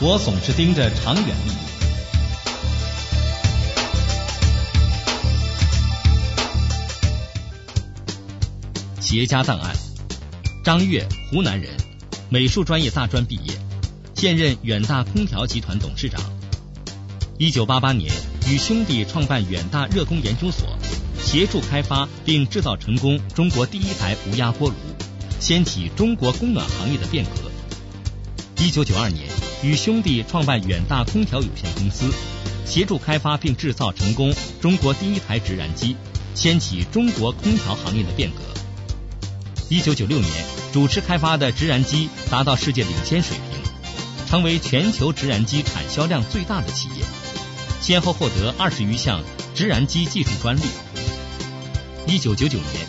我总是盯着长远利益。企业家档案：张悦，湖南人，美术专业大专毕业，现任远大空调集团董事长。一九八八年，与兄弟创办远大热工研究所，协助开发并制造成功中国第一台无压锅炉，掀起中国供暖行业的变革。一九九二年，与兄弟创办远大空调有限公司，协助开发并制造成功中国第一台直燃机，掀起中国空调行业的变革。一九九六年，主持开发的直燃机达到世界领先水平，成为全球直燃机产销量最大的企业，先后获得二十余项直燃机技术专利。一九九九年，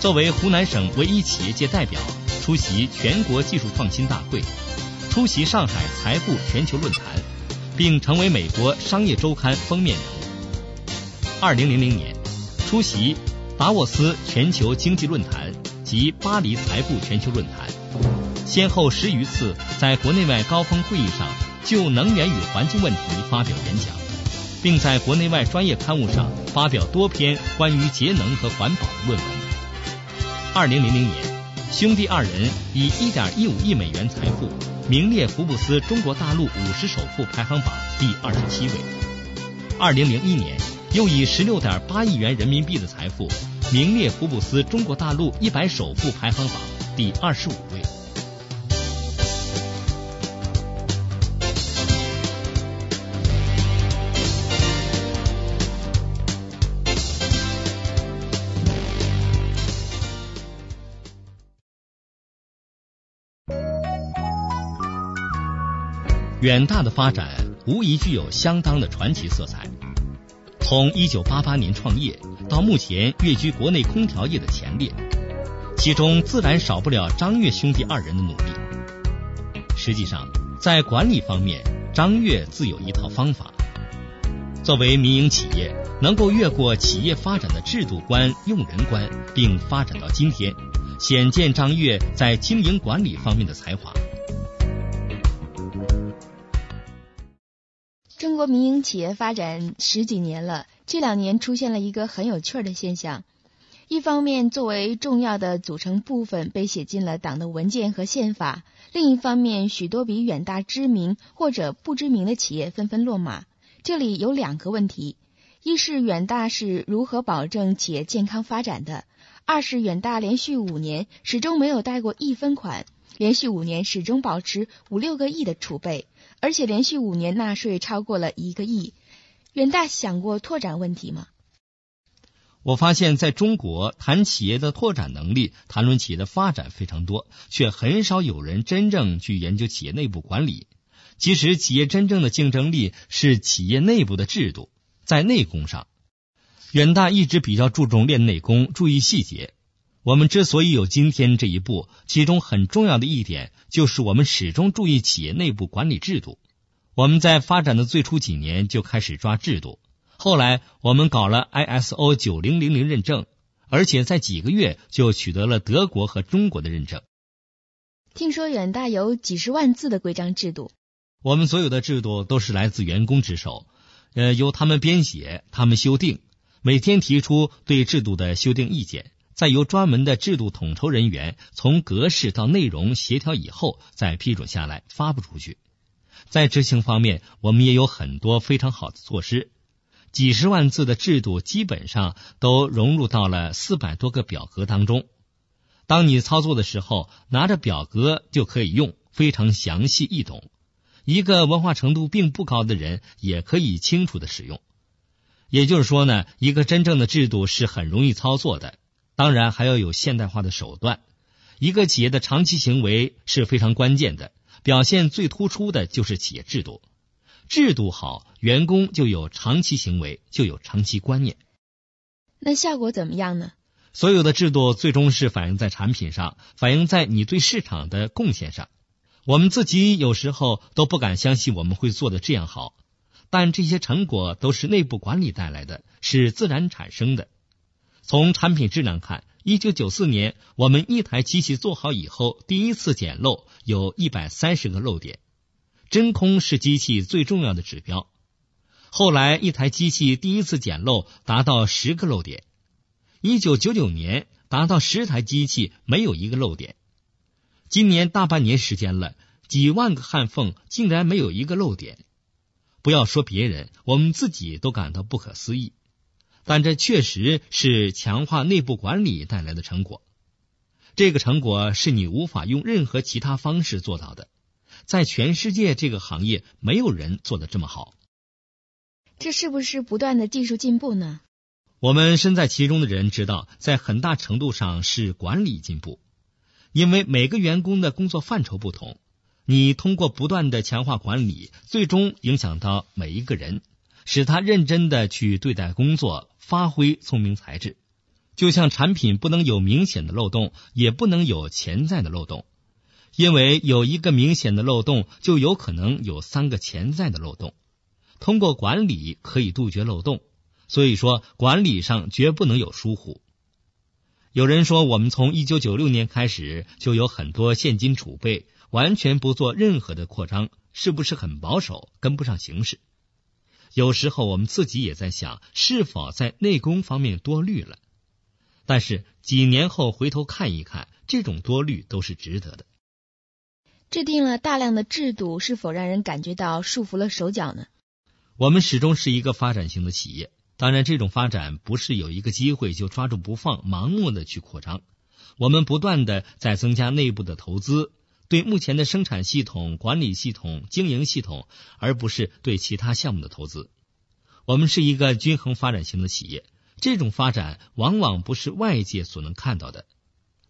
作为湖南省唯一企业界代表，出席全国技术创新大会，出席上海财富全球论坛，并成为美国商业周刊封面人物。二零零零年，出席达沃斯全球经济论坛。及巴黎财富全球论坛，先后十余次在国内外高峰会议上就能源与环境问题发表演讲，并在国内外专业刊物上发表多篇关于节能和环保的论文。二零零零年，兄弟二人以一点一五亿美元财富名列福布斯中国大陆五十首富排行榜第二十七位。二零零一年，又以十六点八亿元人民币的财富。名列福布斯中国大陆一百首富排行榜第二十五位。远大的发展无疑具有相当的传奇色彩。从一九八八年创业到目前跃居国内空调业的前列，其中自然少不了张悦兄弟二人的努力。实际上，在管理方面，张悦自有一套方法。作为民营企业，能够越过企业发展的制度关、用人关，并发展到今天，显见张悦在经营管理方面的才华。中国民营企业发展十几年了，这两年出现了一个很有趣的现象：一方面，作为重要的组成部分被写进了党的文件和宪法；另一方面，许多比远大知名或者不知名的企业纷纷落马。这里有两个问题：一是远大是如何保证企业健康发展的；二是远大连续五年始终没有贷过一分款，连续五年始终保持五六个亿的储备。而且连续五年纳税超过了一个亿，远大想过拓展问题吗？我发现在中国谈企业的拓展能力，谈论企业的发展非常多，却很少有人真正去研究企业内部管理。其实，企业真正的竞争力是企业内部的制度，在内功上，远大一直比较注重练内功，注意细节。我们之所以有今天这一步，其中很重要的一点就是我们始终注意企业内部管理制度。我们在发展的最初几年就开始抓制度，后来我们搞了 ISO 九零零零认证，而且在几个月就取得了德国和中国的认证。听说远大有几十万字的规章制度，我们所有的制度都是来自员工之手，呃，由他们编写，他们修订，每天提出对制度的修订意见。再由专门的制度统筹人员从格式到内容协调以后，再批准下来发布出去。在执行方面，我们也有很多非常好的措施。几十万字的制度基本上都融入到了四百多个表格当中。当你操作的时候，拿着表格就可以用，非常详细易懂。一个文化程度并不高的人也可以清楚的使用。也就是说呢，一个真正的制度是很容易操作的。当然还要有现代化的手段。一个企业的长期行为是非常关键的，表现最突出的就是企业制度。制度好，员工就有长期行为，就有长期观念。那效果怎么样呢？所有的制度最终是反映在产品上，反映在你对市场的贡献上。我们自己有时候都不敢相信我们会做的这样好，但这些成果都是内部管理带来的，是自然产生的。从产品质量看，一九九四年我们一台机器做好以后，第一次检漏有一百三十个漏点，真空是机器最重要的指标。后来，一台机器第一次捡漏达到十个漏点。一九九九年，达到十台机器没有一个漏点。今年大半年时间了，几万个焊缝竟然没有一个漏点。不要说别人，我们自己都感到不可思议。但这确实是强化内部管理带来的成果。这个成果是你无法用任何其他方式做到的。在全世界这个行业，没有人做的这么好。这是不是不断的技术进步呢？我们身在其中的人知道，在很大程度上是管理进步，因为每个员工的工作范畴不同，你通过不断的强化管理，最终影响到每一个人，使他认真的去对待工作，发挥聪明才智。就像产品不能有明显的漏洞，也不能有潜在的漏洞，因为有一个明显的漏洞，就有可能有三个潜在的漏洞。通过管理可以杜绝漏洞，所以说管理上绝不能有疏忽。有人说我们从一九九六年开始就有很多现金储备，完全不做任何的扩张，是不是很保守，跟不上形势？有时候我们自己也在想，是否在内功方面多虑了？但是几年后回头看一看，这种多虑都是值得的。制定了大量的制度，是否让人感觉到束缚了手脚呢？我们始终是一个发展型的企业，当然，这种发展不是有一个机会就抓住不放，盲目的去扩张。我们不断的在增加内部的投资，对目前的生产系统、管理系统、经营系统，而不是对其他项目的投资。我们是一个均衡发展型的企业，这种发展往往不是外界所能看到的，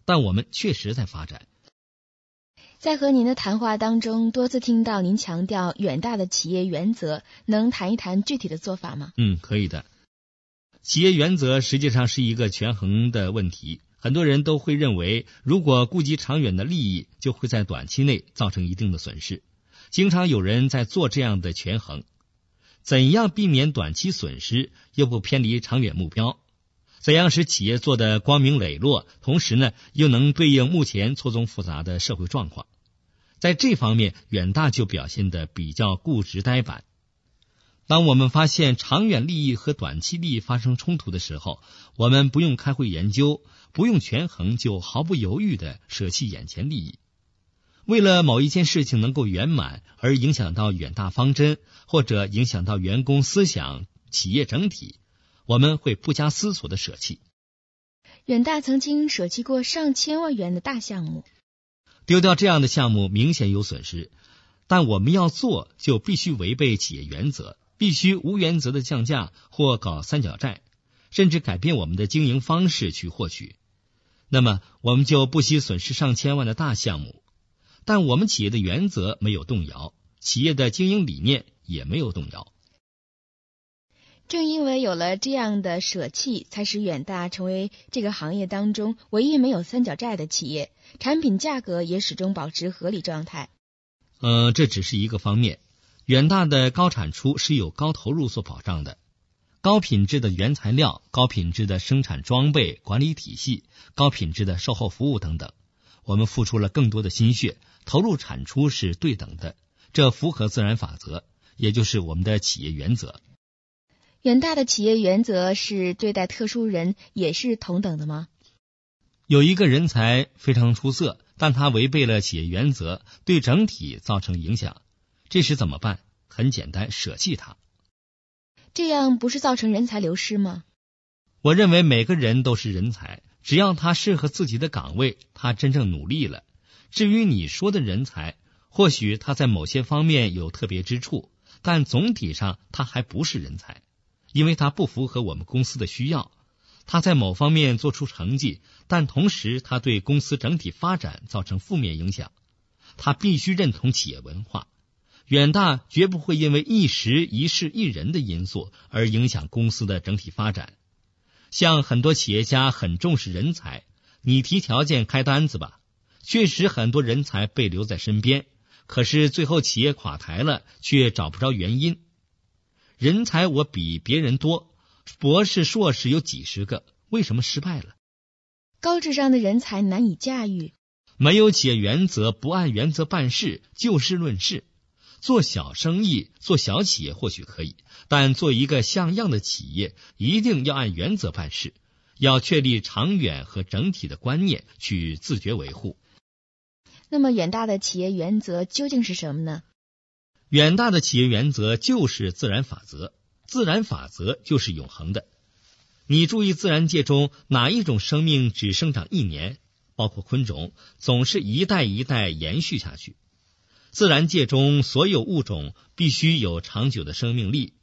但我们确实在发展。在和您的谈话当中，多次听到您强调远大的企业原则，能谈一谈具体的做法吗？嗯，可以的。企业原则实际上是一个权衡的问题，很多人都会认为，如果顾及长远的利益，就会在短期内造成一定的损失。经常有人在做这样的权衡：怎样避免短期损失，又不偏离长远目标？怎样使企业做得光明磊落，同时呢，又能对应目前错综复杂的社会状况？在这方面，远大就表现的比较固执呆板。当我们发现长远利益和短期利益发生冲突的时候，我们不用开会研究，不用权衡，就毫不犹豫的舍弃眼前利益。为了某一件事情能够圆满，而影响到远大方针，或者影响到员工思想、企业整体。我们会不加思索的舍弃。远大曾经舍弃过上千万元的大项目，丢掉这样的项目明显有损失。但我们要做，就必须违背企业原则，必须无原则的降价或搞三角债，甚至改变我们的经营方式去获取。那么，我们就不惜损失上千万的大项目。但我们企业的原则没有动摇，企业的经营理念也没有动摇。正因为有了这样的舍弃，才使远大成为这个行业当中唯一没有三角债的企业，产品价格也始终保持合理状态。呃，这只是一个方面。远大的高产出是有高投入所保障的，高品质的原材料、高品质的生产装备、管理体系、高品质的售后服务等等，我们付出了更多的心血，投入产出是对等的，这符合自然法则，也就是我们的企业原则。远大的企业原则是对待特殊人也是同等的吗？有一个人才非常出色，但他违背了企业原则，对整体造成影响，这时怎么办？很简单，舍弃他。这样不是造成人才流失吗？我认为每个人都是人才，只要他适合自己的岗位，他真正努力了。至于你说的人才，或许他在某些方面有特别之处，但总体上他还不是人才。因为他不符合我们公司的需要，他在某方面做出成绩，但同时他对公司整体发展造成负面影响。他必须认同企业文化，远大绝不会因为一时一事一人的因素而影响公司的整体发展。像很多企业家很重视人才，你提条件开单子吧，确实很多人才被留在身边，可是最后企业垮台了，却找不着原因。人才我比别人多，博士、硕士有几十个，为什么失败了？高智商的人才难以驾驭，没有企业原则，不按原则办事，就事论事。做小生意、做小企业或许可以，但做一个像样的企业，一定要按原则办事，要确立长远和整体的观念，去自觉维护。那么，远大的企业原则究竟是什么呢？远大的企业原则就是自然法则，自然法则就是永恒的。你注意，自然界中哪一种生命只生长一年？包括昆虫，总是一代一代延续下去。自然界中所有物种必须有长久的生命力，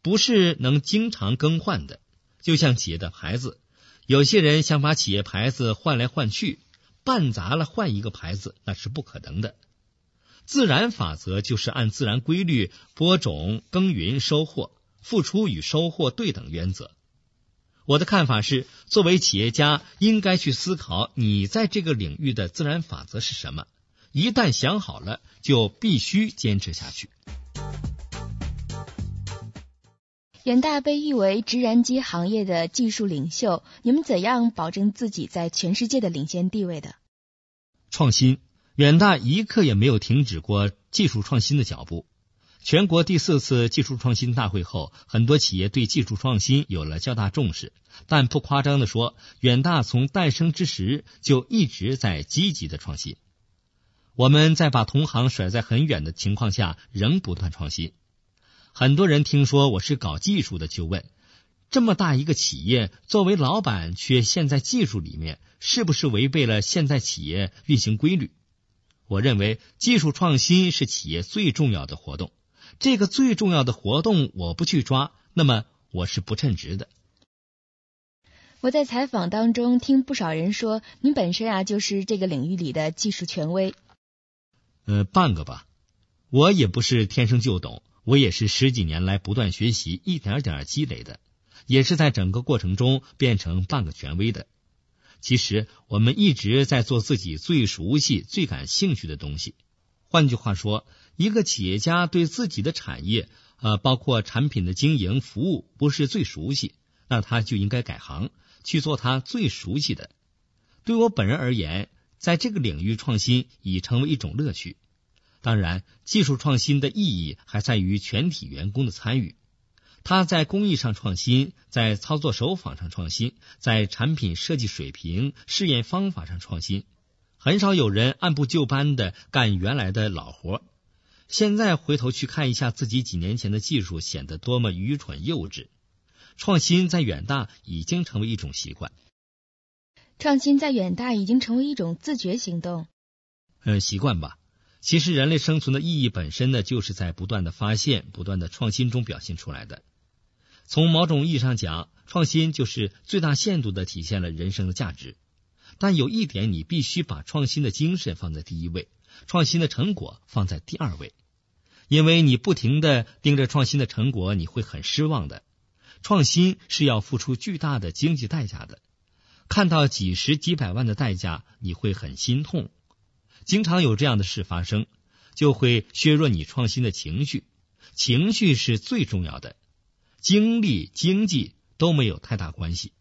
不是能经常更换的。就像企业的牌子，有些人想把企业牌子换来换去。办砸了换一个牌子，那是不可能的。自然法则就是按自然规律播种、耕耘、收获，付出与收获对等原则。我的看法是，作为企业家，应该去思考你在这个领域的自然法则是什么。一旦想好了，就必须坚持下去。远大被誉为直燃机行业的技术领袖，你们怎样保证自己在全世界的领先地位的？创新，远大一刻也没有停止过技术创新的脚步。全国第四次技术创新大会后，很多企业对技术创新有了较大重视。但不夸张的说，远大从诞生之时就一直在积极的创新。我们在把同行甩在很远的情况下，仍不断创新。很多人听说我是搞技术的，就问：这么大一个企业，作为老板却陷在技术里面，是不是违背了现在企业运行规律？我认为技术创新是企业最重要的活动，这个最重要的活动我不去抓，那么我是不称职的。我在采访当中听不少人说，您本身啊就是这个领域里的技术权威。呃，半个吧，我也不是天生就懂。我也是十几年来不断学习，一点点积累的，也是在整个过程中变成半个权威的。其实我们一直在做自己最熟悉、最感兴趣的东西。换句话说，一个企业家对自己的产业，呃，包括产品的经营、服务，不是最熟悉，那他就应该改行去做他最熟悉的。对我本人而言，在这个领域创新已成为一种乐趣。当然，技术创新的意义还在于全体员工的参与。他在工艺上创新，在操作手法上创新，在产品设计水平、试验方法上创新。很少有人按部就班的干原来的老活。现在回头去看一下自己几年前的技术，显得多么愚蠢幼稚。创新在远大已经成为一种习惯。创新在远大已经成为一种自觉行动。嗯，习惯吧。其实，人类生存的意义本身呢，就是在不断的发现、不断的创新中表现出来的。从某种意义上讲，创新就是最大限度的体现了人生的价值。但有一点，你必须把创新的精神放在第一位，创新的成果放在第二位。因为你不停的盯着创新的成果，你会很失望的。创新是要付出巨大的经济代价的，看到几十几百万的代价，你会很心痛。经常有这样的事发生，就会削弱你创新的情绪。情绪是最重要的，精力、经济都没有太大关系。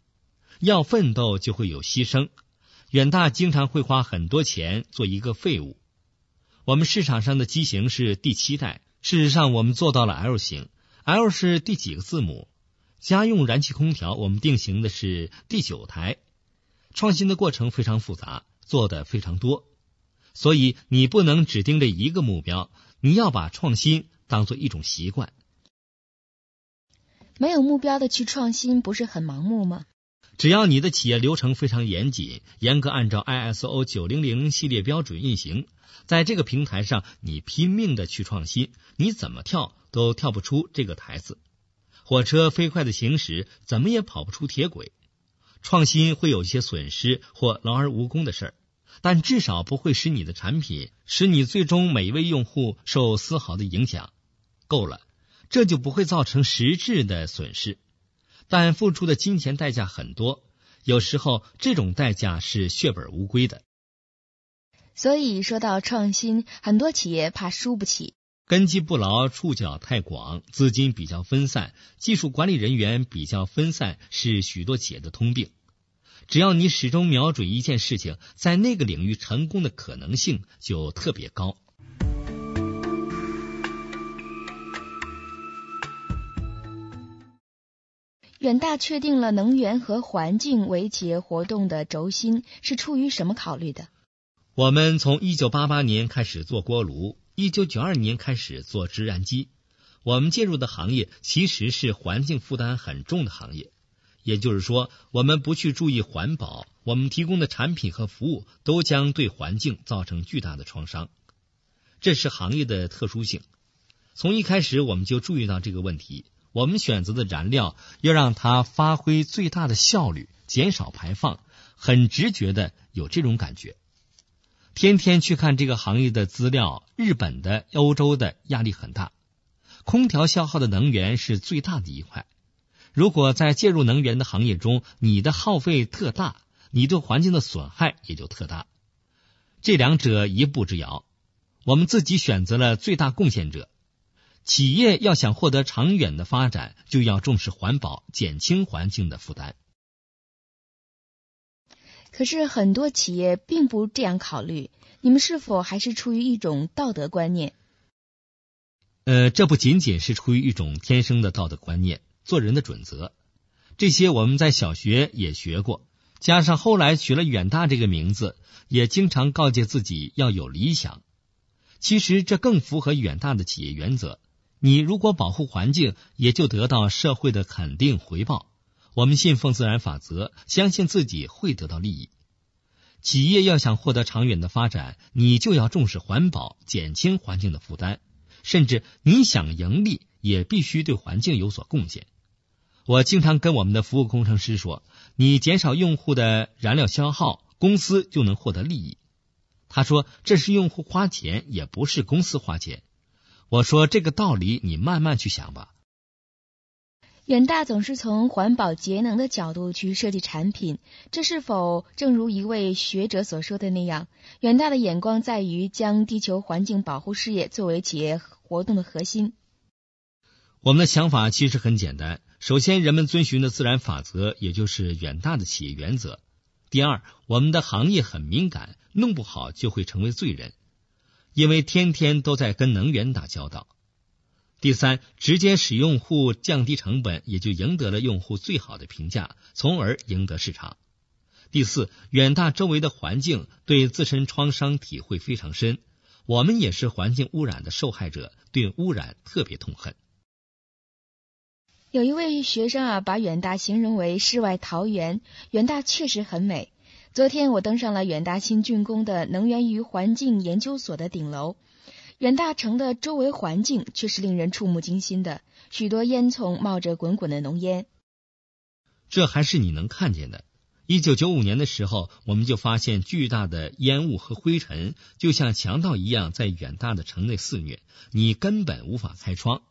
要奋斗就会有牺牲。远大经常会花很多钱做一个废物。我们市场上的机型是第七代，事实上我们做到了 L 型。L 是第几个字母？家用燃气空调我们定型的是第九台。创新的过程非常复杂，做的非常多。所以你不能只盯着一个目标，你要把创新当做一种习惯。没有目标的去创新，不是很盲目吗？只要你的企业流程非常严谨，严格按照 ISO 九零零系列标准运行，在这个平台上，你拼命的去创新，你怎么跳都跳不出这个台子。火车飞快的行驶，怎么也跑不出铁轨。创新会有一些损失或劳而无功的事儿。但至少不会使你的产品，使你最终每一位用户受丝毫的影响。够了，这就不会造成实质的损失。但付出的金钱代价很多，有时候这种代价是血本无归的。所以说到创新，很多企业怕输不起，根基不牢，触角太广，资金比较分散，技术管理人员比较分散，是许多企业的通病。只要你始终瞄准一件事情在那个领域成功的可能性就特别高。远大确定了能源和环境为企业活动的轴心是出于什么考虑的？我们从一九八八年开始做锅炉一九九二年开始做直燃机。我们介入的行业其实是环境负担很重的行业也就是说，我们不去注意环保，我们提供的产品和服务都将对环境造成巨大的创伤。这是行业的特殊性。从一开始我们就注意到这个问题，我们选择的燃料要让它发挥最大的效率，减少排放，很直觉的有这种感觉。天天去看这个行业的资料，日本的、欧洲的压力很大。空调消耗的能源是最大的一块。如果在介入能源的行业中，你的耗费特大，你对环境的损害也就特大。这两者一步之遥，我们自己选择了最大贡献者。企业要想获得长远的发展，就要重视环保，减轻环境的负担。可是很多企业并不这样考虑，你们是否还是出于一种道德观念？呃，这不仅仅是出于一种天生的道德观念，做人的准则，这些我们在小学也学过。加上后来取了远大这个名字，也经常告诫自己要有理想。其实这更符合远大的企业原则。你如果保护环境，也就得到社会的肯定回报。我们信奉自然法则，相信自己会得到利益。企业要想获得长远的发展，你就要重视环保，减轻环境的负担。甚至你想盈利，也必须对环境有所贡献。我经常跟我们的服务工程师说：“你减少用户的燃料消耗，公司就能获得利益。”他说：“这是用户花钱，也不是公司花钱。”我说：“这个道理你慢慢去想吧。”远大总是从环保节能的角度去设计产品，这是否正如一位学者所说的那样？远大的眼光在于将地球环境保护事业作为企业活动的核心。我们的想法其实很简单：首先，人们遵循的自然法则，也就是远大的企业原则；第二，我们的行业很敏感，弄不好就会成为罪人，因为天天都在跟能源打交道。第三，直接使用户降低成本，也就赢得了用户最好的评价，从而赢得市场。第四，远大周围的环境对自身创伤体会非常深，我们也是环境污染的受害者，对污染特别痛恨。有一位学生啊，把远大形容为世外桃源，远大确实很美。昨天我登上了远大新竣工的能源与环境研究所的顶楼。远大城的周围环境却是令人触目惊心的，许多烟囱冒着滚滚的浓烟。这还是你能看见的。一九九五年的时候，我们就发现巨大的烟雾和灰尘，就像强盗一样在远大的城内肆虐，你根本无法开窗。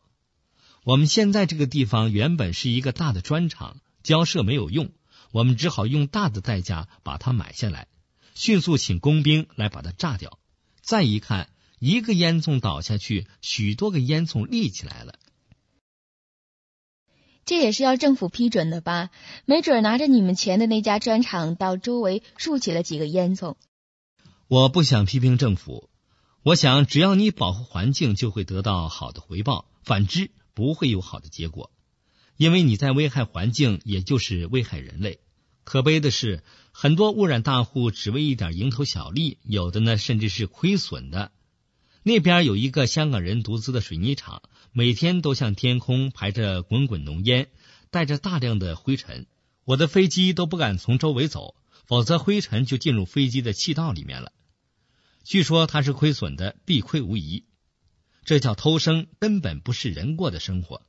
我们现在这个地方原本是一个大的砖厂，交涉没有用，我们只好用大的代价把它买下来，迅速请工兵来把它炸掉。再一看。一个烟囱倒下去，许多个烟囱立起来了。这也是要政府批准的吧？没准拿着你们钱的那家砖厂到周围竖起了几个烟囱。我不想批评政府，我想只要你保护环境，就会得到好的回报；反之，不会有好的结果，因为你在危害环境，也就是危害人类。可悲的是，很多污染大户只为一点蝇头小利，有的呢甚至是亏损的。那边有一个香港人独资的水泥厂，每天都向天空排着滚滚浓烟，带着大量的灰尘。我的飞机都不敢从周围走，否则灰尘就进入飞机的气道里面了。据说它是亏损的，必亏无疑。这叫偷生，根本不是人过的生活。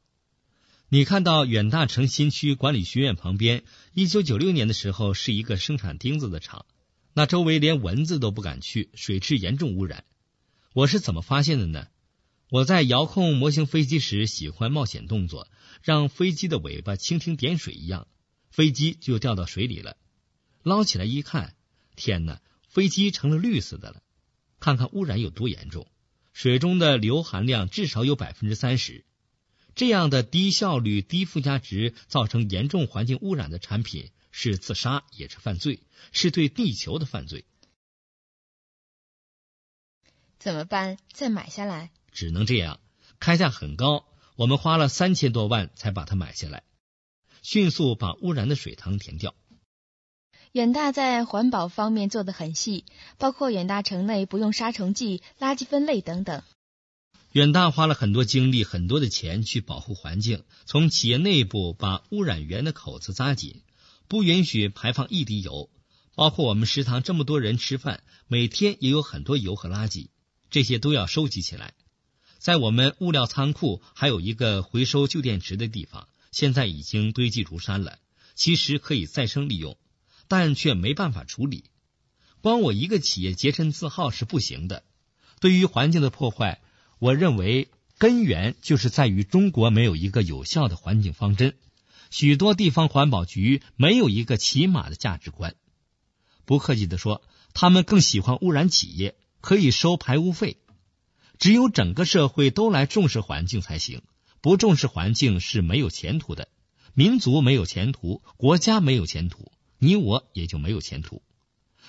你看到远大城新区管理学院旁边，一九九六年的时候是一个生产钉子的厂，那周围连蚊子都不敢去，水质严重污染。我是怎么发现的呢？我在遥控模型飞机时喜欢冒险动作，让飞机的尾巴蜻蜓点水一样，飞机就掉到水里了。捞起来一看，天哪，飞机成了绿色的了。看看污染有多严重，水中的硫含量至少有百分之三十。这样的低效率、低附加值造成严重环境污染的产品，是自杀也是犯罪，是对地球的犯罪。怎么办？再买下来？只能这样，开价很高，我们花了三千多万才把它买下来。迅速把污染的水塘填掉。远大在环保方面做得很细，包括远大城内不用杀虫剂、垃圾分类等等。远大花了很多精力、很多的钱去保护环境，从企业内部把污染源的口子扎紧，不允许排放一滴油。包括我们食堂这么多人吃饭，每天也有很多油和垃圾，这些都要收集起来。在我们物料仓库还有一个回收旧电池的地方，现在已经堆积如山了。其实可以再生利用。但却没办法处理，光我一个企业洁身自好是不行的。对于环境的破坏，我认为根源就是在于中国没有一个有效的环境方针，许多地方环保局没有一个起码的价值观。不客气的说，他们更喜欢污染企业，可以收排污费。只有整个社会都来重视环境才行，不重视环境是没有前途的，民族没有前途，国家没有前途。你我也就没有前途。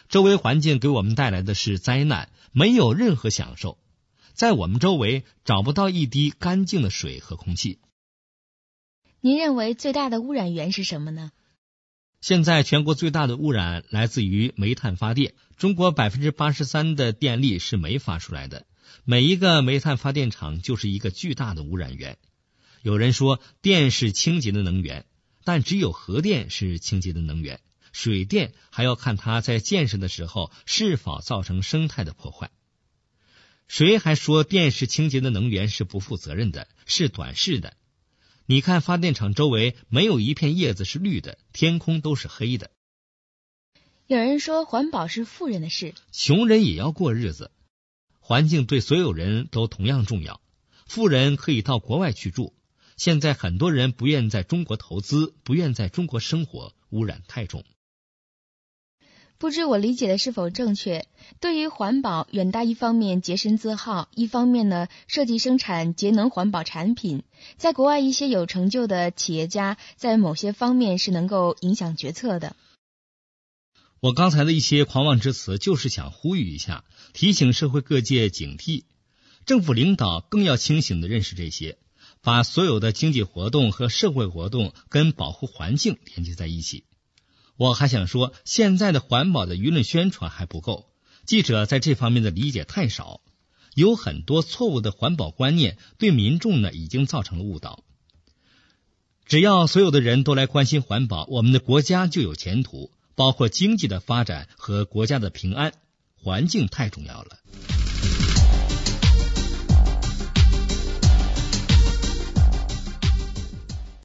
周围环境给我们带来的是灾难，没有任何享受。在我们周围找不到一滴干净的水和空气。您认为最大的污染源是什么呢？现在全国最大的污染来自于煤炭发电。中国百分之八十三的电力是煤发出来的，每一个煤炭发电厂就是一个巨大的污染源。有人说电是清洁的能源，但只有核电是清洁的能源。水电还要看它在建设的时候是否造成生态的破坏。谁还说电是清洁的能源是不负责任的，是短视的？你看发电厂周围没有一片叶子是绿的，天空都是黑的。有人说环保是富人的事，穷人也要过日子。环境对所有人都同样重要。富人可以到国外去住，现在很多人不愿在中国投资，不愿在中国生活，污染太重。不知我理解的是否正确？对于环保，远大一方面洁身自好，一方面呢设计生产节能环保产品。在国外，一些有成就的企业家在某些方面是能够影响决策的。我刚才的一些狂妄之词，就是想呼吁一下，提醒社会各界警惕，政府领导更要清醒的认识这些，把所有的经济活动和社会活动跟保护环境连接在一起。我还想说，现在的环保的舆论宣传还不够，记者在这方面的理解太少，有很多错误的环保观念，对民众呢已经造成了误导。只要所有的人都来关心环保，我们的国家就有前途，包括经济的发展和国家的平安。环境太重要了。